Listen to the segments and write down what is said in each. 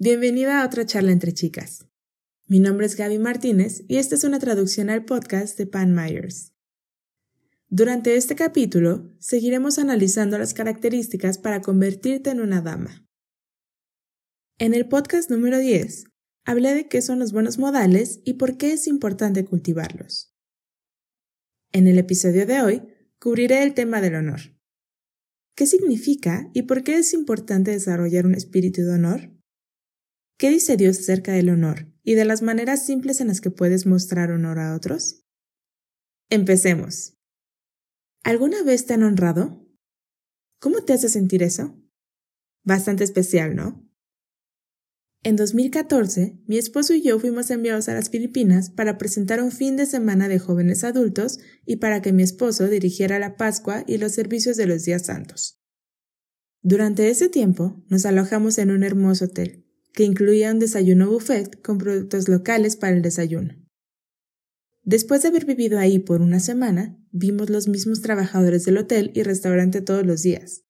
Bienvenida a otra charla entre chicas. Mi nombre es Gaby Martínez y esta es una traducción al podcast de Pan Myers. Durante este capítulo seguiremos analizando las características para convertirte en una dama. En el podcast número 10 hablé de qué son los buenos modales y por qué es importante cultivarlos. En el episodio de hoy cubriré el tema del honor. ¿Qué significa y por qué es importante desarrollar un espíritu de honor? ¿Qué dice Dios acerca del honor y de las maneras simples en las que puedes mostrar honor a otros? Empecemos. ¿Alguna vez te han honrado? ¿Cómo te hace sentir eso? Bastante especial, ¿no? En 2014, mi esposo y yo fuimos enviados a las Filipinas para presentar un fin de semana de jóvenes adultos y para que mi esposo dirigiera la Pascua y los servicios de los días santos. Durante ese tiempo, nos alojamos en un hermoso hotel, que incluía un desayuno buffet con productos locales para el desayuno. Después de haber vivido ahí por una semana, vimos los mismos trabajadores del hotel y restaurante todos los días.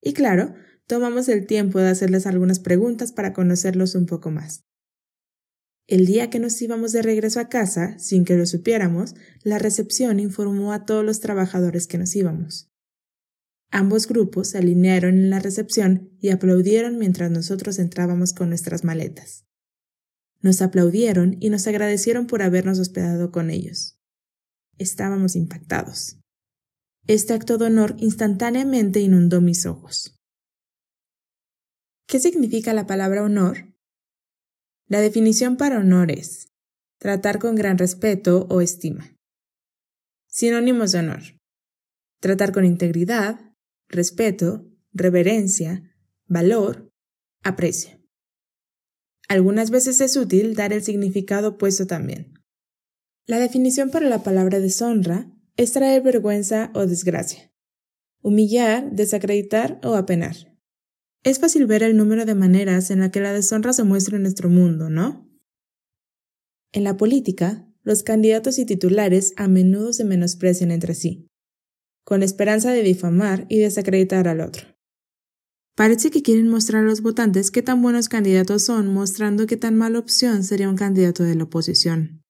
Y claro, tomamos el tiempo de hacerles algunas preguntas para conocerlos un poco más. El día que nos íbamos de regreso a casa, sin que lo supiéramos, la recepción informó a todos los trabajadores que nos íbamos. Ambos grupos se alinearon en la recepción y aplaudieron mientras nosotros entrábamos con nuestras maletas. Nos aplaudieron y nos agradecieron por habernos hospedado con ellos. Estábamos impactados. Este acto de honor instantáneamente inundó mis ojos. ¿Qué significa la palabra honor? La definición para honor es tratar con gran respeto o estima. Sinónimos de honor. Tratar con integridad, respeto, reverencia, valor, aprecio. Algunas veces es útil dar el significado opuesto también. La definición para la palabra deshonra es traer vergüenza o desgracia, humillar, desacreditar o apenar. Es fácil ver el número de maneras en la que la deshonra se muestra en nuestro mundo, ¿no? En la política, los candidatos y titulares a menudo se menosprecian entre sí con esperanza de difamar y desacreditar al otro. Parece que quieren mostrar a los votantes qué tan buenos candidatos son, mostrando qué tan mala opción sería un candidato de la oposición.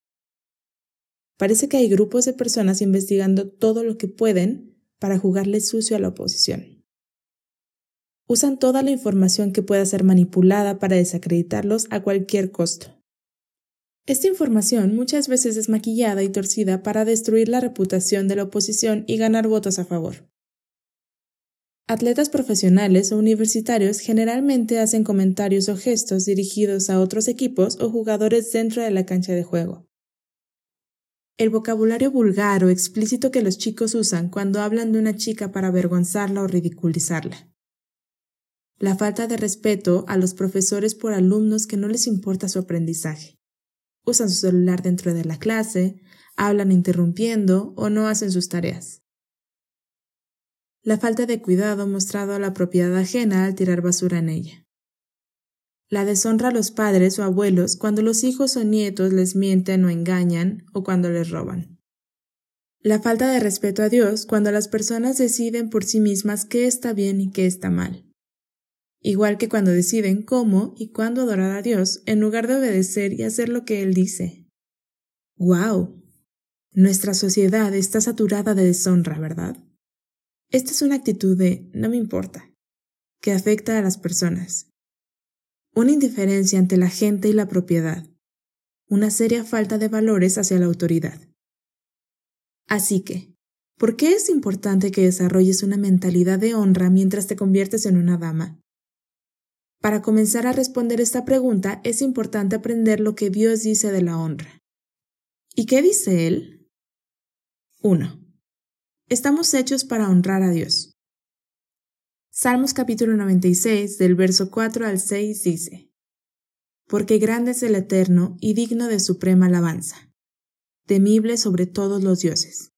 Parece que hay grupos de personas investigando todo lo que pueden para jugarle sucio a la oposición. Usan toda la información que pueda ser manipulada para desacreditarlos a cualquier costo. Esta información muchas veces es maquillada y torcida para destruir la reputación de la oposición y ganar votos a favor. Atletas profesionales o universitarios generalmente hacen comentarios o gestos dirigidos a otros equipos o jugadores dentro de la cancha de juego. El vocabulario vulgar o explícito que los chicos usan cuando hablan de una chica para avergonzarla o ridiculizarla. La falta de respeto a los profesores por alumnos que no les importa su aprendizaje usan su celular dentro de la clase, hablan interrumpiendo o no hacen sus tareas. La falta de cuidado mostrado a la propiedad ajena al tirar basura en ella. La deshonra a los padres o abuelos cuando los hijos o nietos les mienten o engañan o cuando les roban. La falta de respeto a Dios cuando las personas deciden por sí mismas qué está bien y qué está mal igual que cuando deciden cómo y cuándo adorar a Dios en lugar de obedecer y hacer lo que Él dice. ¡Wow! Nuestra sociedad está saturada de deshonra, ¿verdad? Esta es una actitud de no me importa, que afecta a las personas. Una indiferencia ante la gente y la propiedad. Una seria falta de valores hacia la autoridad. Así que, ¿por qué es importante que desarrolles una mentalidad de honra mientras te conviertes en una dama? Para comenzar a responder esta pregunta es importante aprender lo que Dios dice de la honra. ¿Y qué dice Él? 1. Estamos hechos para honrar a Dios. Salmos capítulo 96 del verso 4 al 6 dice, Porque grande es el Eterno y digno de suprema alabanza, temible sobre todos los dioses,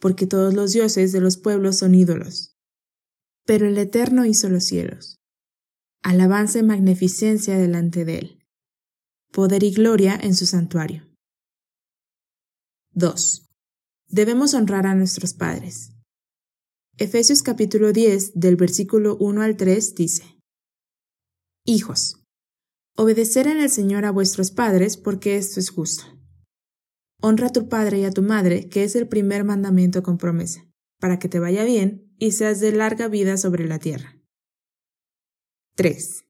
porque todos los dioses de los pueblos son ídolos, pero el Eterno hizo los cielos alabanza y magnificencia delante de él, poder y gloria en su santuario. 2. Debemos honrar a nuestros padres. Efesios capítulo 10 del versículo 1 al 3 dice, Hijos, Obedecer en el Señor a vuestros padres, porque esto es justo. Honra a tu padre y a tu madre, que es el primer mandamiento con promesa, para que te vaya bien y seas de larga vida sobre la tierra. 3.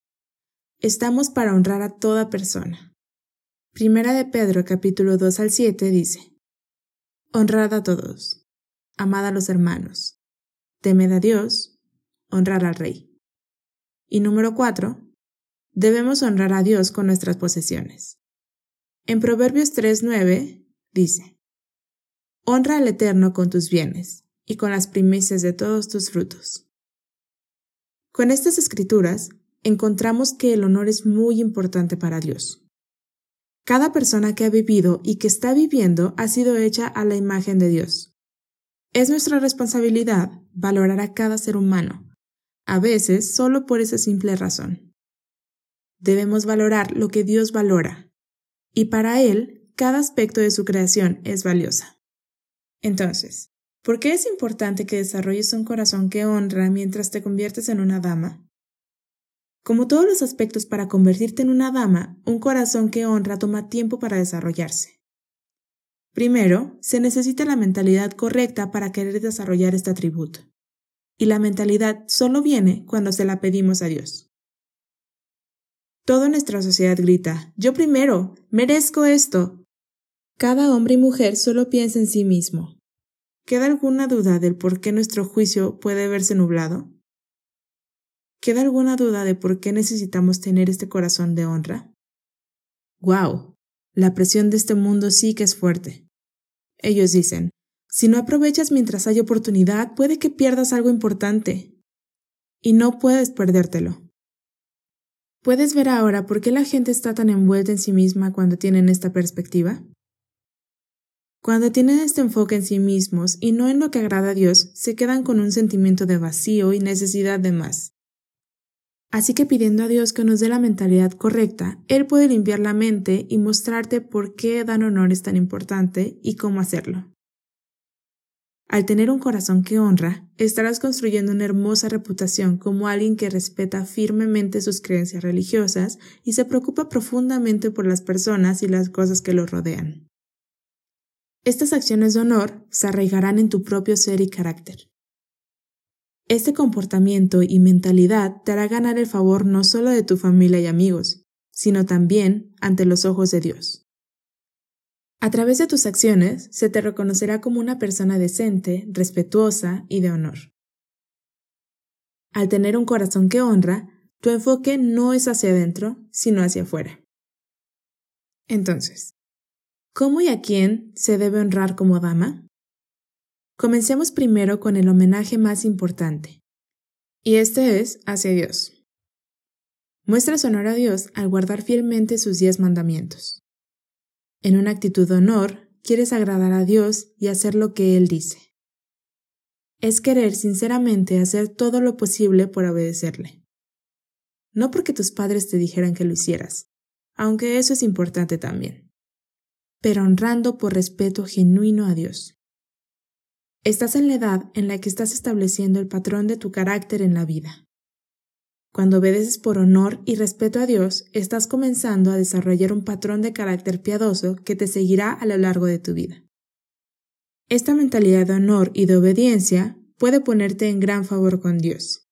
Estamos para honrar a toda persona. Primera de Pedro capítulo 2 al 7 dice, Honrad a todos, amad a los hermanos, temed a Dios, honrar al Rey. Y número 4. Debemos honrar a Dios con nuestras posesiones. En Proverbios 3.9 dice, Honra al Eterno con tus bienes y con las primicias de todos tus frutos. Con estas escrituras encontramos que el honor es muy importante para Dios. Cada persona que ha vivido y que está viviendo ha sido hecha a la imagen de Dios. Es nuestra responsabilidad valorar a cada ser humano, a veces solo por esa simple razón. Debemos valorar lo que Dios valora, y para Él cada aspecto de su creación es valiosa. Entonces, ¿por qué es importante que desarrolles un corazón que honra mientras te conviertes en una dama? Como todos los aspectos para convertirte en una dama, un corazón que honra toma tiempo para desarrollarse. Primero, se necesita la mentalidad correcta para querer desarrollar este atributo. Y la mentalidad solo viene cuando se la pedimos a Dios. Toda nuestra sociedad grita, yo primero, merezco esto. Cada hombre y mujer solo piensa en sí mismo. ¿Queda alguna duda del por qué nuestro juicio puede verse nublado? ¿Queda alguna duda de por qué necesitamos tener este corazón de honra? ¡Wow! La presión de este mundo sí que es fuerte. Ellos dicen, si no aprovechas mientras hay oportunidad, puede que pierdas algo importante. Y no puedes perdértelo. ¿Puedes ver ahora por qué la gente está tan envuelta en sí misma cuando tienen esta perspectiva? Cuando tienen este enfoque en sí mismos y no en lo que agrada a Dios, se quedan con un sentimiento de vacío y necesidad de más. Así que pidiendo a Dios que nos dé la mentalidad correcta, Él puede limpiar la mente y mostrarte por qué dar honor es tan importante y cómo hacerlo. Al tener un corazón que honra, estarás construyendo una hermosa reputación como alguien que respeta firmemente sus creencias religiosas y se preocupa profundamente por las personas y las cosas que lo rodean. Estas acciones de honor se arraigarán en tu propio ser y carácter. Este comportamiento y mentalidad te hará ganar el favor no solo de tu familia y amigos, sino también ante los ojos de Dios. A través de tus acciones se te reconocerá como una persona decente, respetuosa y de honor. Al tener un corazón que honra, tu enfoque no es hacia adentro, sino hacia afuera. Entonces, ¿cómo y a quién se debe honrar como dama? Comencemos primero con el homenaje más importante, y este es hacia Dios. Muestra su honor a Dios al guardar fielmente sus diez mandamientos. En una actitud de honor, quieres agradar a Dios y hacer lo que Él dice. Es querer sinceramente hacer todo lo posible por obedecerle. No porque tus padres te dijeran que lo hicieras, aunque eso es importante también, pero honrando por respeto genuino a Dios. Estás en la edad en la que estás estableciendo el patrón de tu carácter en la vida. Cuando obedeces por honor y respeto a Dios, estás comenzando a desarrollar un patrón de carácter piadoso que te seguirá a lo largo de tu vida. Esta mentalidad de honor y de obediencia puede ponerte en gran favor con Dios.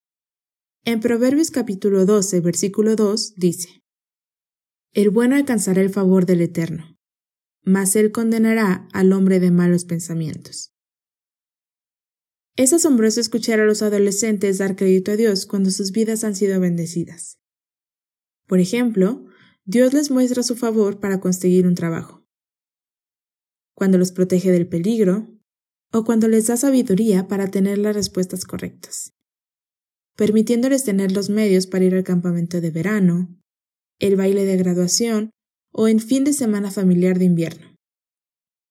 En Proverbios capítulo 12, versículo 2 dice, El bueno alcanzará el favor del Eterno, mas él condenará al hombre de malos pensamientos. Es asombroso escuchar a los adolescentes dar crédito a Dios cuando sus vidas han sido bendecidas. Por ejemplo, Dios les muestra su favor para conseguir un trabajo, cuando los protege del peligro, o cuando les da sabiduría para tener las respuestas correctas, permitiéndoles tener los medios para ir al campamento de verano, el baile de graduación o en fin de semana familiar de invierno.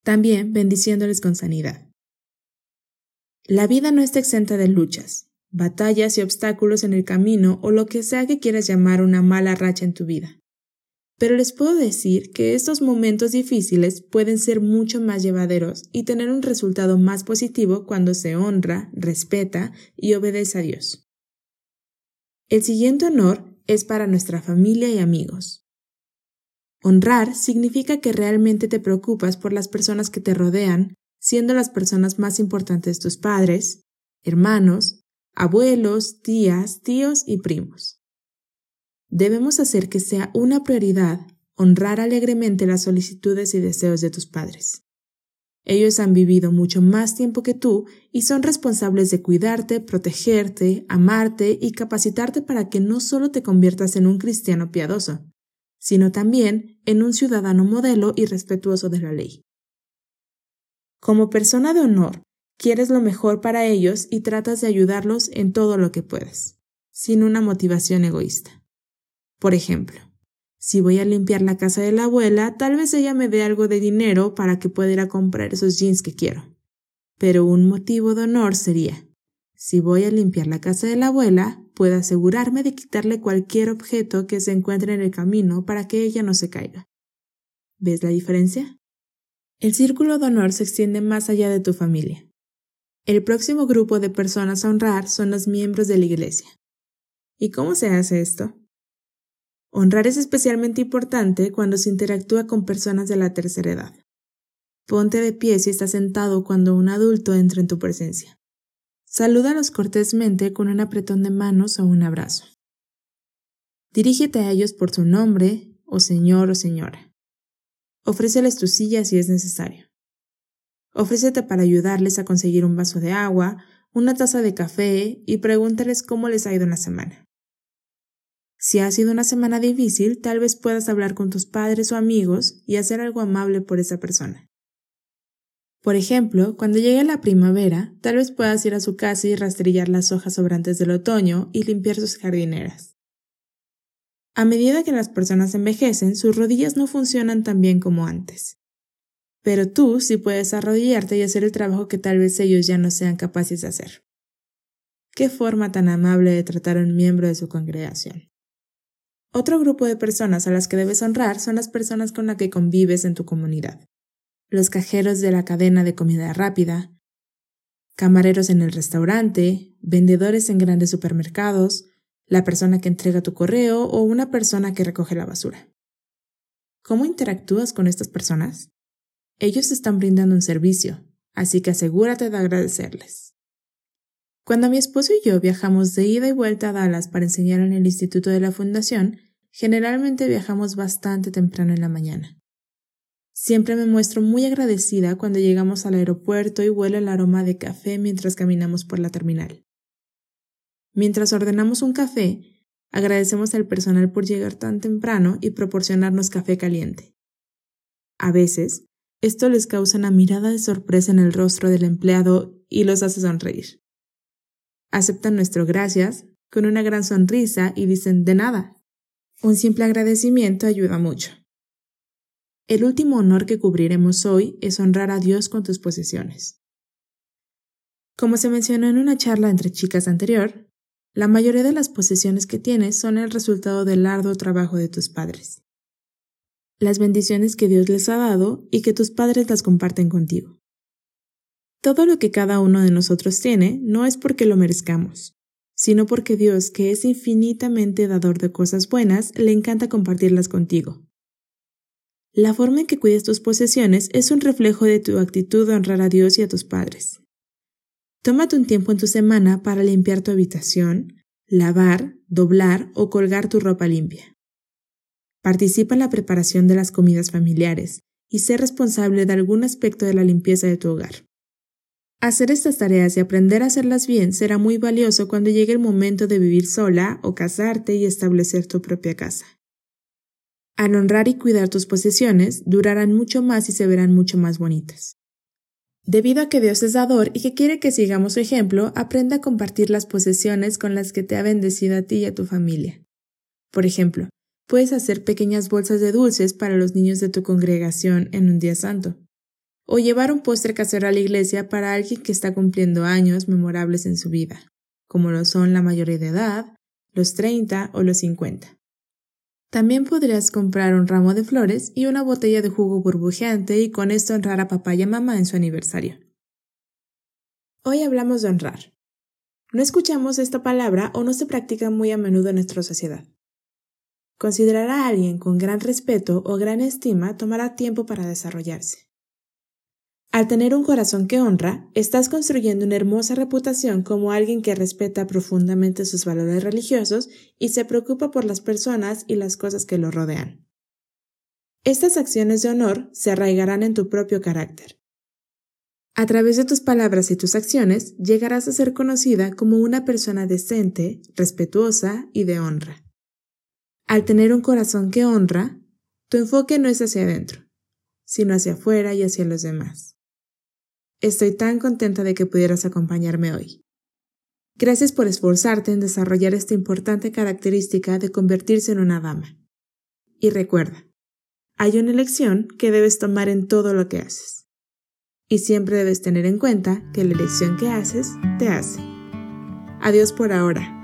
También bendiciéndoles con sanidad. La vida no está exenta de luchas, batallas y obstáculos en el camino o lo que sea que quieras llamar una mala racha en tu vida. Pero les puedo decir que estos momentos difíciles pueden ser mucho más llevaderos y tener un resultado más positivo cuando se honra, respeta y obedece a Dios. El siguiente honor es para nuestra familia y amigos. Honrar significa que realmente te preocupas por las personas que te rodean, siendo las personas más importantes tus padres, hermanos, abuelos, tías, tíos y primos. Debemos hacer que sea una prioridad honrar alegremente las solicitudes y deseos de tus padres. Ellos han vivido mucho más tiempo que tú y son responsables de cuidarte, protegerte, amarte y capacitarte para que no solo te conviertas en un cristiano piadoso, sino también en un ciudadano modelo y respetuoso de la ley. Como persona de honor, quieres lo mejor para ellos y tratas de ayudarlos en todo lo que puedes, sin una motivación egoísta. Por ejemplo, si voy a limpiar la casa de la abuela, tal vez ella me dé algo de dinero para que pueda ir a comprar esos jeans que quiero. Pero un motivo de honor sería, si voy a limpiar la casa de la abuela, puedo asegurarme de quitarle cualquier objeto que se encuentre en el camino para que ella no se caiga. ¿Ves la diferencia? El círculo de honor se extiende más allá de tu familia. El próximo grupo de personas a honrar son los miembros de la iglesia. ¿Y cómo se hace esto? Honrar es especialmente importante cuando se interactúa con personas de la tercera edad. Ponte de pie si estás sentado cuando un adulto entra en tu presencia. Salúdalos cortésmente con un apretón de manos o un abrazo. Dirígete a ellos por su nombre, o señor o señora. Ofréceles tu silla si es necesario. Ofrécete para ayudarles a conseguir un vaso de agua, una taza de café y pregúntales cómo les ha ido la semana. Si ha sido una semana difícil, tal vez puedas hablar con tus padres o amigos y hacer algo amable por esa persona. Por ejemplo, cuando llegue la primavera, tal vez puedas ir a su casa y rastrillar las hojas sobrantes del otoño y limpiar sus jardineras. A medida que las personas envejecen, sus rodillas no funcionan tan bien como antes. Pero tú sí puedes arrodillarte y hacer el trabajo que tal vez ellos ya no sean capaces de hacer. Qué forma tan amable de tratar a un miembro de su congregación. Otro grupo de personas a las que debes honrar son las personas con las que convives en tu comunidad. Los cajeros de la cadena de comida rápida, camareros en el restaurante, vendedores en grandes supermercados, la persona que entrega tu correo o una persona que recoge la basura. ¿Cómo interactúas con estas personas? Ellos están brindando un servicio, así que asegúrate de agradecerles. Cuando mi esposo y yo viajamos de ida y vuelta a Dallas para enseñar en el Instituto de la Fundación, generalmente viajamos bastante temprano en la mañana. Siempre me muestro muy agradecida cuando llegamos al aeropuerto y huele el aroma de café mientras caminamos por la terminal. Mientras ordenamos un café, agradecemos al personal por llegar tan temprano y proporcionarnos café caliente. A veces, esto les causa una mirada de sorpresa en el rostro del empleado y los hace sonreír aceptan nuestro gracias con una gran sonrisa y dicen de nada. Un simple agradecimiento ayuda mucho. El último honor que cubriremos hoy es honrar a Dios con tus posesiones. Como se mencionó en una charla entre chicas anterior, la mayoría de las posesiones que tienes son el resultado del arduo trabajo de tus padres. Las bendiciones que Dios les ha dado y que tus padres las comparten contigo. Todo lo que cada uno de nosotros tiene no es porque lo merezcamos, sino porque Dios, que es infinitamente dador de cosas buenas, le encanta compartirlas contigo. La forma en que cuides tus posesiones es un reflejo de tu actitud de honrar a Dios y a tus padres. Tómate un tiempo en tu semana para limpiar tu habitación, lavar, doblar o colgar tu ropa limpia. Participa en la preparación de las comidas familiares y sé responsable de algún aspecto de la limpieza de tu hogar. Hacer estas tareas y aprender a hacerlas bien será muy valioso cuando llegue el momento de vivir sola o casarte y establecer tu propia casa. Al honrar y cuidar tus posesiones, durarán mucho más y se verán mucho más bonitas. Debido a que Dios es dador y que quiere que sigamos su ejemplo, aprenda a compartir las posesiones con las que te ha bendecido a ti y a tu familia. Por ejemplo, puedes hacer pequeñas bolsas de dulces para los niños de tu congregación en un día santo o llevar un postre casero a la iglesia para alguien que está cumpliendo años memorables en su vida, como lo son la mayoría de edad, los 30 o los 50. También podrías comprar un ramo de flores y una botella de jugo burbujeante y con esto honrar a papá y a mamá en su aniversario. Hoy hablamos de honrar. No escuchamos esta palabra o no se practica muy a menudo en nuestra sociedad. Considerar a alguien con gran respeto o gran estima tomará tiempo para desarrollarse. Al tener un corazón que honra, estás construyendo una hermosa reputación como alguien que respeta profundamente sus valores religiosos y se preocupa por las personas y las cosas que lo rodean. Estas acciones de honor se arraigarán en tu propio carácter. A través de tus palabras y tus acciones llegarás a ser conocida como una persona decente, respetuosa y de honra. Al tener un corazón que honra, tu enfoque no es hacia adentro, sino hacia afuera y hacia los demás. Estoy tan contenta de que pudieras acompañarme hoy. Gracias por esforzarte en desarrollar esta importante característica de convertirse en una dama. Y recuerda, hay una elección que debes tomar en todo lo que haces. Y siempre debes tener en cuenta que la elección que haces te hace. Adiós por ahora.